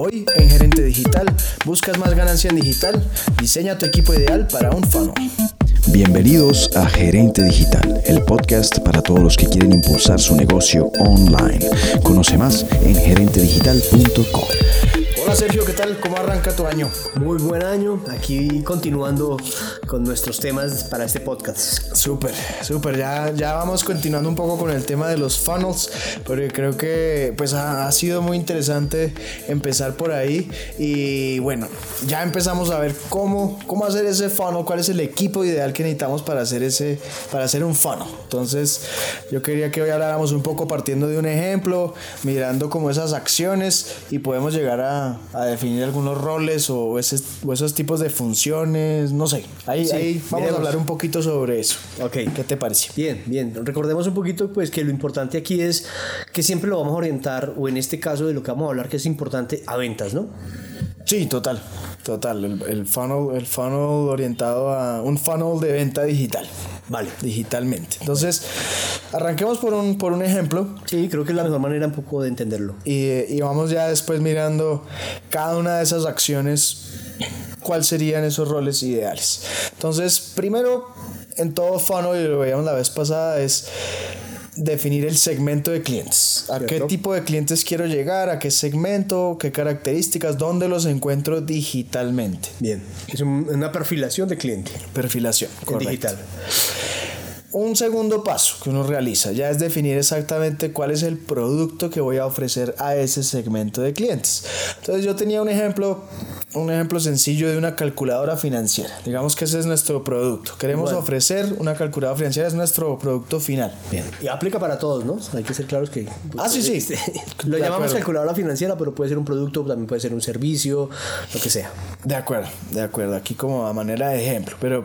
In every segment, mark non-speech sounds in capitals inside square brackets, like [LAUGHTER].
Hoy en Gerente Digital, ¿buscas más ganancia en digital? Diseña tu equipo ideal para un funnel. Bienvenidos a Gerente Digital, el podcast para todos los que quieren impulsar su negocio online. Conoce más en gerentedigital.com. Hola Sergio, ¿qué tal? ¿Cómo arranca tu año? Muy buen año, aquí continuando con nuestros temas para este podcast. Súper, súper, ya, ya vamos continuando un poco con el tema de los funnels, porque creo que pues ha, ha, sido muy interesante empezar por ahí y bueno, ya empezamos a ver cómo, cómo hacer ese funnel, cuál es el equipo ideal que necesitamos para hacer, ese, para hacer un funnel. Entonces yo quería que hoy habláramos un poco partiendo de un ejemplo, mirando como esas acciones y podemos llegar a, a definir algunos roles o, ese, o, esos tipos de funciones, no sé. Ahí, sí, ahí vamos miremos. a hablar un poquito sobre eso. Ok. ¿Qué te parece? Bien, bien. Recordemos un poquito pues que lo importante aquí es que siempre lo vamos a orientar, o en este caso de lo que vamos a hablar que es importante, a ventas, ¿no? Sí, total, total. El, el, funnel, el funnel orientado a un funnel de venta digital. Vale. Digitalmente. Entonces, arranquemos por un, por un ejemplo. Sí, creo que es la mejor manera un poco de entenderlo. Y, y vamos ya después mirando cada una de esas acciones, cuáles serían esos roles ideales. Entonces, primero, en todo funnel, y lo veíamos la vez pasada, es definir el segmento de clientes. ¿A qué tipo de clientes quiero llegar? ¿A qué segmento? ¿Qué características? ¿Dónde los encuentro digitalmente? Bien. Es un, una perfilación de cliente. Perfilación. Correcto. Digital. Un segundo paso que uno realiza ya es definir exactamente cuál es el producto que voy a ofrecer a ese segmento de clientes. Entonces yo tenía un ejemplo, un ejemplo sencillo de una calculadora financiera. Digamos que ese es nuestro producto. Queremos bueno. ofrecer una calculadora financiera, es nuestro producto final. Bien. Y aplica para todos, ¿no? Hay que ser claros que... Ah, sí, sí. [LAUGHS] Lo de llamamos acuerdo. calculadora financiera, pero puede ser un producto, también puede ser un servicio, lo que sea. De acuerdo, de acuerdo. Aquí como a manera de ejemplo. Pero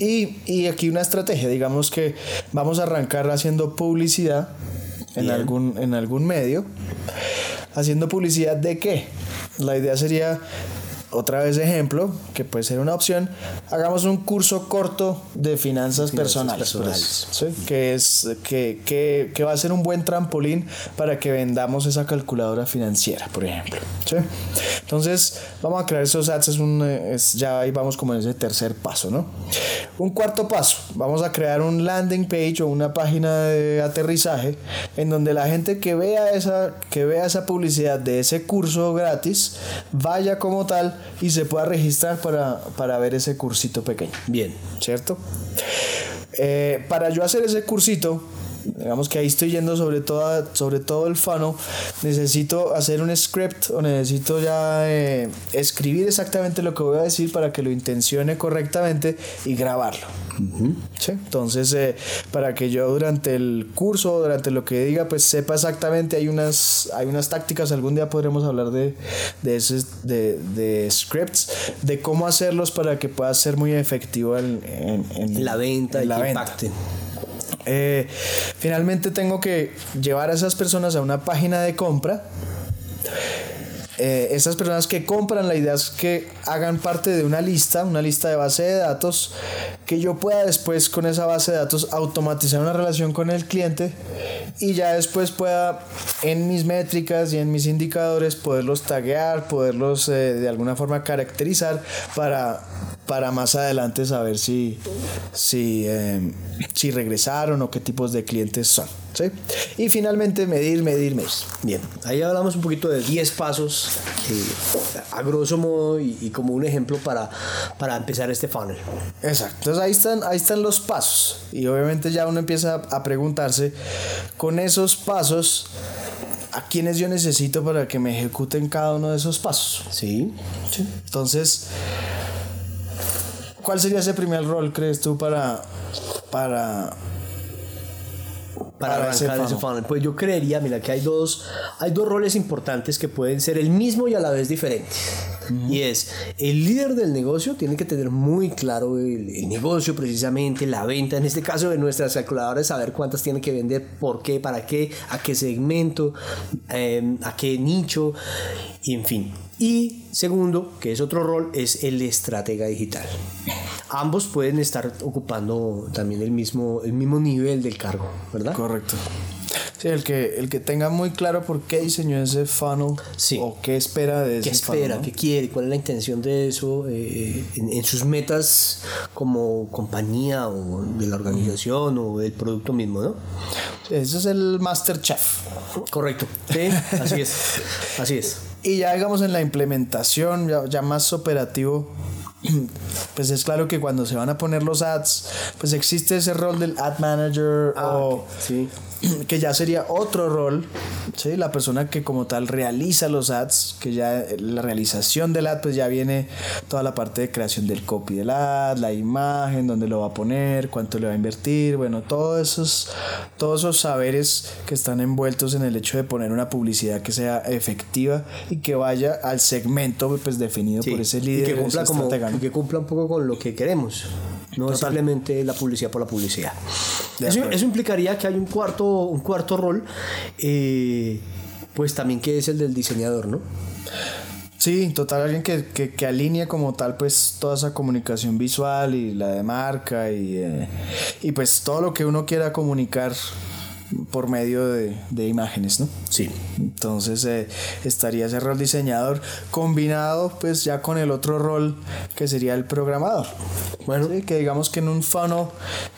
y, y, aquí una estrategia, digamos que vamos a arrancar haciendo publicidad en algún, en algún medio. ¿Haciendo publicidad de qué? La idea sería, otra vez ejemplo, que puede ser una opción, hagamos un curso corto de finanzas, finanzas personales, personales. Pues, ¿sí? que, es, que, que, que, va a ser un buen trampolín para que vendamos esa calculadora financiera, por ejemplo. ¿sí? Entonces, vamos a crear esos ads, es un, es, ya ahí vamos como en ese tercer paso, ¿no? Un cuarto paso, vamos a crear un landing page o una página de aterrizaje en donde la gente que vea esa, que vea esa publicidad de ese curso gratis vaya como tal y se pueda registrar para, para ver ese cursito pequeño. Bien. ¿Cierto? Eh, para yo hacer ese cursito, digamos que ahí estoy yendo sobre, toda, sobre todo el funnel, necesito hacer un script o necesito ya eh, escribir exactamente lo que voy a decir para que lo intencione correctamente y grabarlo. Uh -huh. ¿Sí? Entonces, eh, para que yo durante el curso, durante lo que diga, pues sepa exactamente, hay unas, hay unas tácticas, algún día podremos hablar de, de, ese, de, de scripts, de cómo hacerlos para que pueda ser muy efectivo en, en, en la venta en y la que venta. impacte. Eh, finalmente tengo que llevar a esas personas a una página de compra. Eh, esas personas que compran, la idea es que hagan parte de una lista, una lista de base de datos, que yo pueda después con esa base de datos automatizar una relación con el cliente y ya después pueda en mis métricas y en mis indicadores poderlos taguear, poderlos eh, de alguna forma caracterizar para para más adelante saber si, si, eh, si regresaron o qué tipos de clientes son. ¿sí? Y finalmente medir, medir, medir. Bien, ahí hablamos un poquito de 10 pasos eh, a grosso modo y, y, como un ejemplo para, para empezar este funnel. Exacto, entonces ahí están, ahí están los pasos y obviamente ya uno empieza a preguntarse con esos pasos a quienes yo necesito para que me ejecuten cada uno de esos pasos. Sí. sí. Entonces, ¿Cuál sería ese primer rol, crees tú, para. para. Para, para arrancar ese, ese funnel? Pues yo creería, mira, que hay dos, hay dos roles importantes que pueden ser el mismo y a la vez diferentes. Uh -huh. Y es, el líder del negocio tiene que tener muy claro el, el, negocio precisamente, la venta, en este caso de nuestras calculadoras, saber cuántas tiene que vender, por qué, para qué, a qué segmento, eh, a qué nicho, y en fin. Y segundo, que es otro rol, es el estratega digital. Ambos pueden estar ocupando también el mismo, el mismo nivel del cargo, ¿verdad? Correcto. Sí, el que, el que tenga muy claro por qué diseñó ese funnel o qué espera de ese ¿Qué espera? ¿Qué quiere? ¿Cuál es la intención de eso eh, en, sus metas como compañía o de la organización o del producto mismo, ¿no? Ese es el Master Chef. Correcto. Sí, así es. Así es. Y ya digamos en la implementación, ya, ya más operativo, [CLEARS THROAT] pues es claro que cuando se van a poner los ads, pues existe ese rol del ad manager ah, o sí. [CLEARS THROAT] que ya sería otro rol, ¿sí? la persona que como tal realiza los ads, que ya la realización del ad, pues ya viene toda la parte de creación del copy del ad, la imagen, dónde lo va a poner, cuánto le va a invertir, bueno, todos esos, todos esos saberes que están envueltos en el hecho de poner una publicidad que sea efectiva y que vaya al segmento pues definido por ese líder. Y que cumpla, como, que cumpla un poco con lo que queremos. No simplemente la publicidad por la publicidad. Eso, eso, implicaría que hay un cuarto, un cuarto rol, eh, pues también que es el del diseñador, ¿no? Sí, total, alguien que, que, alinea como tal pues toda esa comunicación visual y la de marca y, eh, y pues todo lo que uno quiera comunicar por medio de, de imágenes, ¿no? Sí. Entonces eh, estaría ese rol diseñador combinado pues ya con el otro rol que sería el programador. Bueno. que digamos que en un funnel,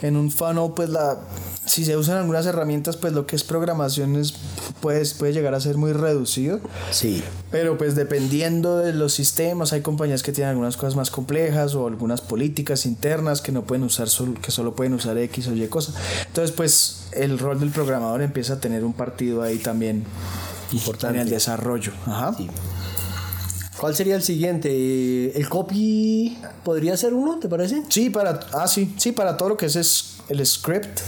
en un funnel pues la si se usan algunas herramientas, pues lo que es programación es, pues, puede llegar a ser muy reducido. Sí. Pero pues dependiendo de los sistemas, hay compañías que tienen algunas cosas más complejas o algunas políticas internas que no pueden usar, que solo pueden usar X o Y cosas. Entonces pues el rol del programador empieza a tener un partido ahí también importante en el desarrollo. Ajá. ¿Cuál sería el siguiente? ¿El copy podría ser uno, te parece? Sí, para, ah, sí, sí, para todo lo que es el script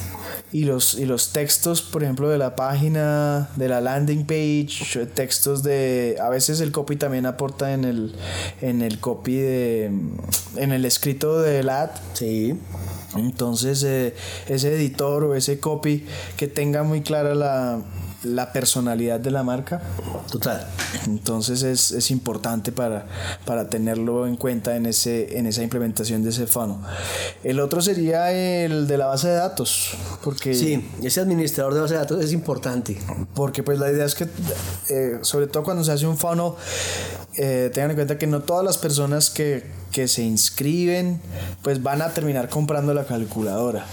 y los, y los textos, por ejemplo, de la página, de la landing page, textos de... A veces el copy también aporta en el, en el copy de... En el escrito del ad. Sí. Entonces, eh, ese editor o ese copy que tenga muy clara la la personalidad de la marca. Total. Entonces es, es importante para, para, tenerlo en cuenta en, ese, en esa implementación de ese funnel. El otro sería el de la base de datos. Porque, sí, ese administrador de base de datos es importante. Porque pues la idea es que, eh, sobre todo cuando se hace un funnel, eh, tengan en cuenta que no todas las personas que que se inscriben, pues van a terminar comprando la calculadora.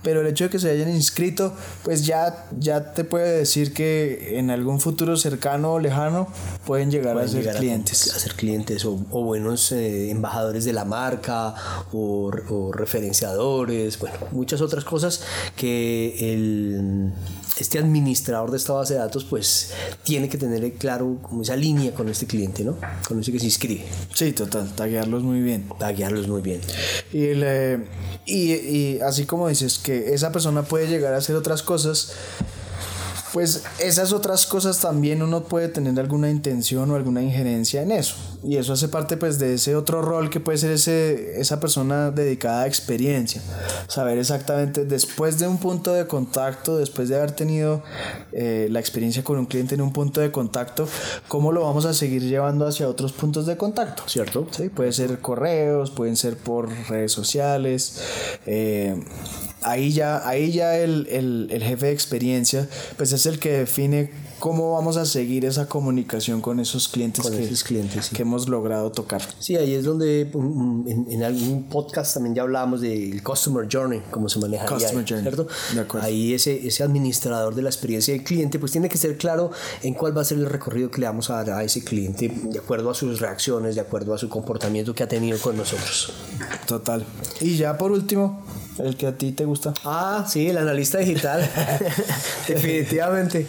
Pero el hecho de que se hayan inscrito, pues ya, ya te puede decir que en algún futuro cercano o lejano pueden llegar a ser clientes. A, ser clientes o, buenos eh, embajadores de la marca o, o referenciadores, bueno, muchas otras cosas que el este administrador de esta base de datos pues tiene que tener claro como esa línea con este cliente, ¿no? Con ese que se inscribe. Sí, total, taguearlos muy bien. Taguearlos muy bien. Y, y, y así como dices que esa persona puede llegar a hacer otras cosas, pues esas otras cosas también uno puede tener alguna intención o alguna injerencia en eso. Y eso hace parte pues de ese otro rol que puede ser ese, esa persona dedicada a experiencia. Saber exactamente después de un punto de contacto, después de haber tenido eh, la experiencia con un cliente en un punto de contacto, cómo lo vamos a seguir llevando hacia otros puntos de contacto. ¿Cierto? Sí, puede ser correos, pueden ser por redes sociales. Eh, ahí ya, ahí ya el, el, el, jefe de experiencia, pues es el que define cómo vamos a seguir esa comunicación con esos clientes, con que, esos clientes que hemos logrado tocar. Sí, ahí es donde en, en algún podcast también ya hablábamos del Customer Journey, cómo se maneja. Customer Journey. ¿cierto? Ahí ese, ese administrador de la experiencia del cliente, pues tiene que ser claro en cuál va a ser el recorrido que le vamos a dar a ese cliente, de acuerdo a sus reacciones, de acuerdo a su comportamiento que ha tenido con nosotros. Total. Y ya por último, el que a ti te gusta. Ah, sí, el analista digital. [LAUGHS] Definitivamente.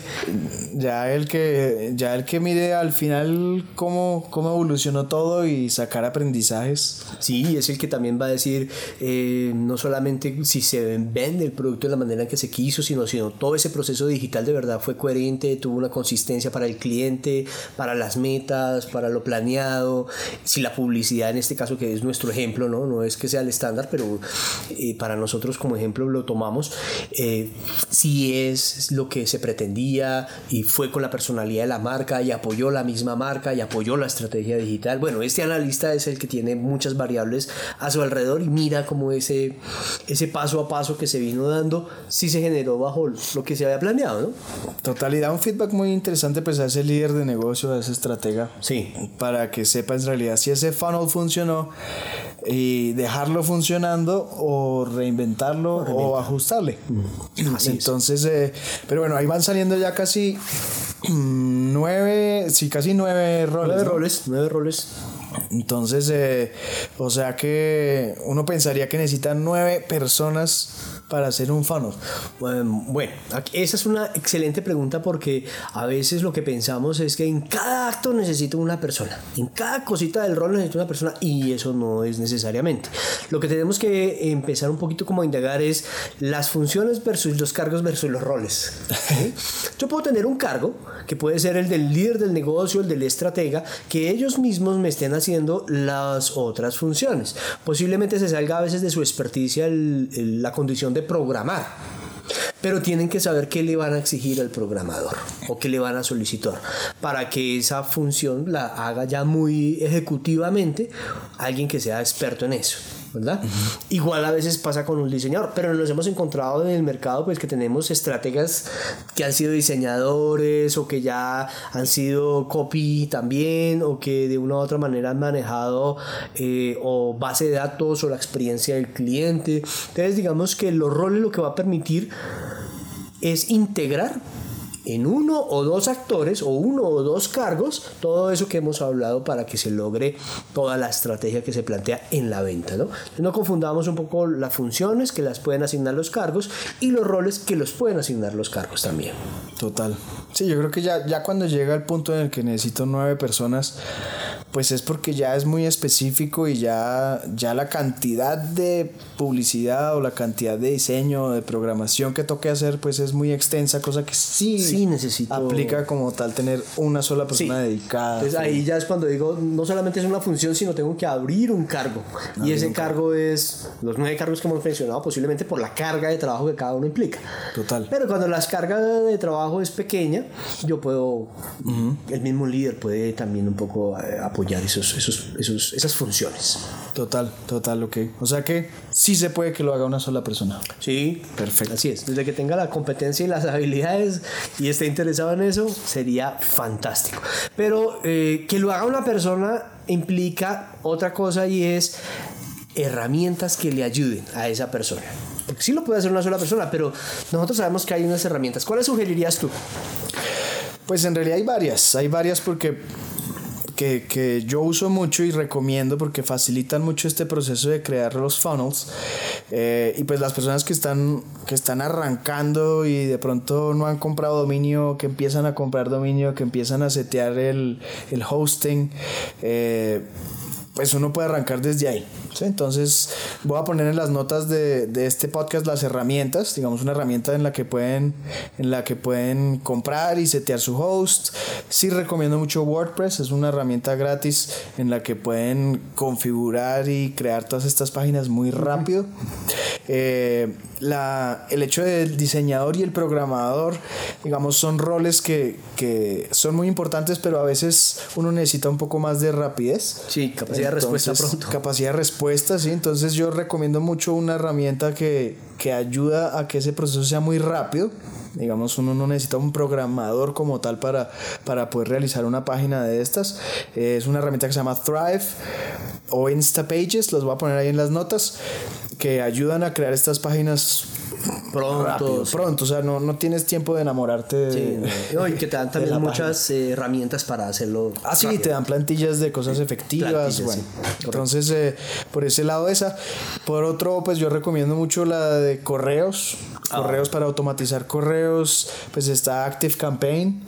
Ya el que ya el que mide al final cómo, cómo evolucionó todo y sacar aprendizajes. Sí, es el que también va a decir eh, no solamente si se vende el producto de la manera en que se quiso, sino, sino todo ese proceso digital de verdad fue coherente, tuvo una consistencia para el cliente, para las metas, para lo planeado. Si la publicidad en este caso que es nuestro ejemplo, no, no es que sea el estándar, pero eh, para nosotros como ejemplo lo tomamos, eh, si es lo que se pretendía y fue con la personalidad de la marca y apoyó la misma marca y apoyó la estrategia digital. Bueno, este analista es el que tiene muchas variables a su alrededor y mira cómo ese, ese paso a paso que se vino dando, si se generó bajo lo que se había planeado, ¿no? Total, y da un feedback muy interesante pues a ese líder de negocio, a ese estratega. Sí. Para que sepa en realidad si ese funnel funcionó y dejarlo funcionando o reinventarlo o ajustarle. Entonces, eh, pero bueno, ahí van saliendo ya casi mm, nueve, sí, casi nueve roles. Nueve roles, nueve roles. Entonces, eh, o sea que uno pensaría que necesitan nueve personas para hacer un funnel? Bueno, esa es una excelente pregunta porque a veces lo que pensamos es que en cada acto necesito una persona, en cada cosita del rol necesito una persona y eso no es necesariamente. Lo que tenemos que empezar un poquito como a indagar es las funciones versus los cargos versus los roles. [LAUGHS] Yo puedo tener un cargo que puede ser el del líder del negocio, el del estratega, que ellos mismos me estén haciendo las otras funciones. Posiblemente se salga a veces de su experticia la condición de programar. Pero tienen que saber qué le van a exigir al programador o qué le van a solicitar para que esa función la haga ya muy ejecutivamente alguien que sea experto en eso. ¿Verdad? Igual a veces pasa con un diseñador, pero nos hemos encontrado en el mercado pues que tenemos estrategas que han sido diseñadores o que ya han sido copy también o que de una u otra manera han manejado eh, o base de datos o la experiencia del cliente. Entonces digamos que los roles lo que va a permitir es integrar en uno o dos actores o uno o dos cargos todo eso que hemos hablado para que se logre toda la estrategia que se plantea en la venta. No, no confundamos un poco las funciones que las pueden asignar los cargos y los roles que los pueden asignar los cargos también. Total. Sí, yo creo que ya, ya cuando llega el punto en el que necesito nueve personas, pues es porque ya es muy específico y ya, ya la cantidad de publicidad o la cantidad de diseño, de programación que toque hacer, pues es muy extensa, cosa que sí, sí necesito... aplica como tal tener una sola persona dedicada. Entonces ahí ya es cuando digo, no solamente es una función, sino tengo que abrir un cargo. y ese cargo es los nueve cargos que hemos mencionado, posiblemente por la carga de trabajo que cada uno implica. Total. Pero cuando la carga de trabajo es pequeña, yo puedo, el mismo líder puede también un poco eh, apoyar esos, esos, esos, esas funciones. Total, total, ok. O sea que sí se puede que lo haga una sola persona. Sí, perfecto. Así es. Desde que tenga la competencia y las [LAUGHS] habilidades y esté interesado en eso, sería fantástico. Pero eh, que lo haga una persona implica otra cosa y es herramientas que le ayuden a esa persona. Porque sí lo puede hacer una sola persona, pero nosotros sabemos que hay unas herramientas. ¿Cuáles sugerirías tú? Pues en realidad hay varias, hay varias porque que, yo uso mucho y recomiendo porque facilitan mucho este proceso de crear los funnels. Eh, y pues las personas que están, que están arrancando y de pronto no han comprado dominio, que empiezan a comprar dominio, que empiezan a setear el, el hosting. Eh, pues uno puede arrancar desde ahí. Entonces voy a poner en las notas de, de, este podcast las herramientas, digamos una herramienta en la que pueden, en la que pueden comprar y setear su host. Sí recomiendo mucho WordPress, es una herramienta gratis en la que pueden configurar y crear todas estas páginas muy rápido. Eh, la, el hecho del diseñador y el programador, digamos, son roles que, que, son muy importantes, pero a veces uno necesita un poco más de rapidez. Sí, capacidad de respuesta pronto. Capacidad de respuesta, sí. Entonces yo recomiendo mucho una herramienta que, que ayuda a que ese proceso sea muy rápido. Digamos, uno no necesita un programador como tal para, para poder realizar una página de estas. Es una herramienta que se llama Thrive o Instapages, los voy a poner ahí en las notas, que ayudan a crear estas páginas pronto. pronto, o sea, no, no tienes tiempo de enamorarte de, y que te dan también muchas eh, herramientas para hacerlo. Ah, sí, te dan plantillas de cosas efectivas. bueno, entonces, eh, por ese lado esa. Por otro, pues yo recomiendo mucho la de correos. Correos para automatizar correos, pues está Active Campaign,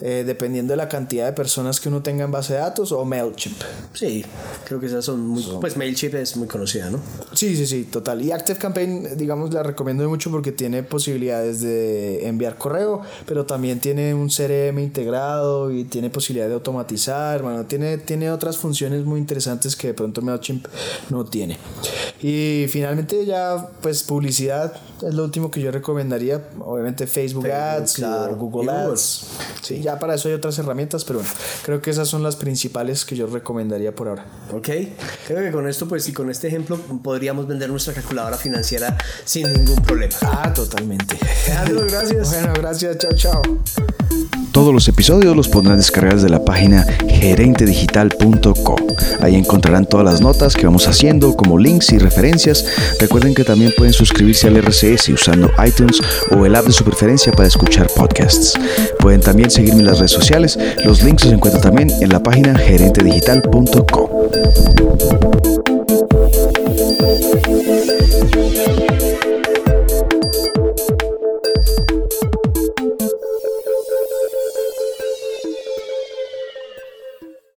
eh, dependiendo de la cantidad de personas que uno tenga en base de datos, o MailChimp. Sí, creo que esas son muy. Pues MailChimp es muy conocida, ¿no? Sí, sí, sí, total. Y Active Campaign, digamos, la recomiendo mucho porque tiene posibilidades de enviar correo, pero también tiene un CRM integrado y tiene posibilidad de automatizar. Bueno, tiene, tiene otras funciones muy interesantes que de pronto MailChimp no tiene. Y finalmente, ya, pues publicidad es lo último que yo recomendaría. Obviamente Facebook, Ads, Google Ads. Sí, ya para eso hay otras herramientas, pero bueno, creo que esas son las principales que yo recomendaría por ahora. Ok, creo que con esto, pues, y con este ejemplo, podríamos vender nuestra calculadora financiera sin ningún problema. Ah, totalmente. gracias. Bueno, gracias. Chao, chao. Todos los episodios los podrán descargar desde la página gerentedigital.co. Ahí encontrarán todas las notas que vamos haciendo, como links y referencias. Recuerden que también pueden suscribirse al RCS usando iTunes o el app de su preferencia para escuchar podcasts. Pueden también seguirme en las redes sociales. Los links los encuentran también en la página gerentedigital.co.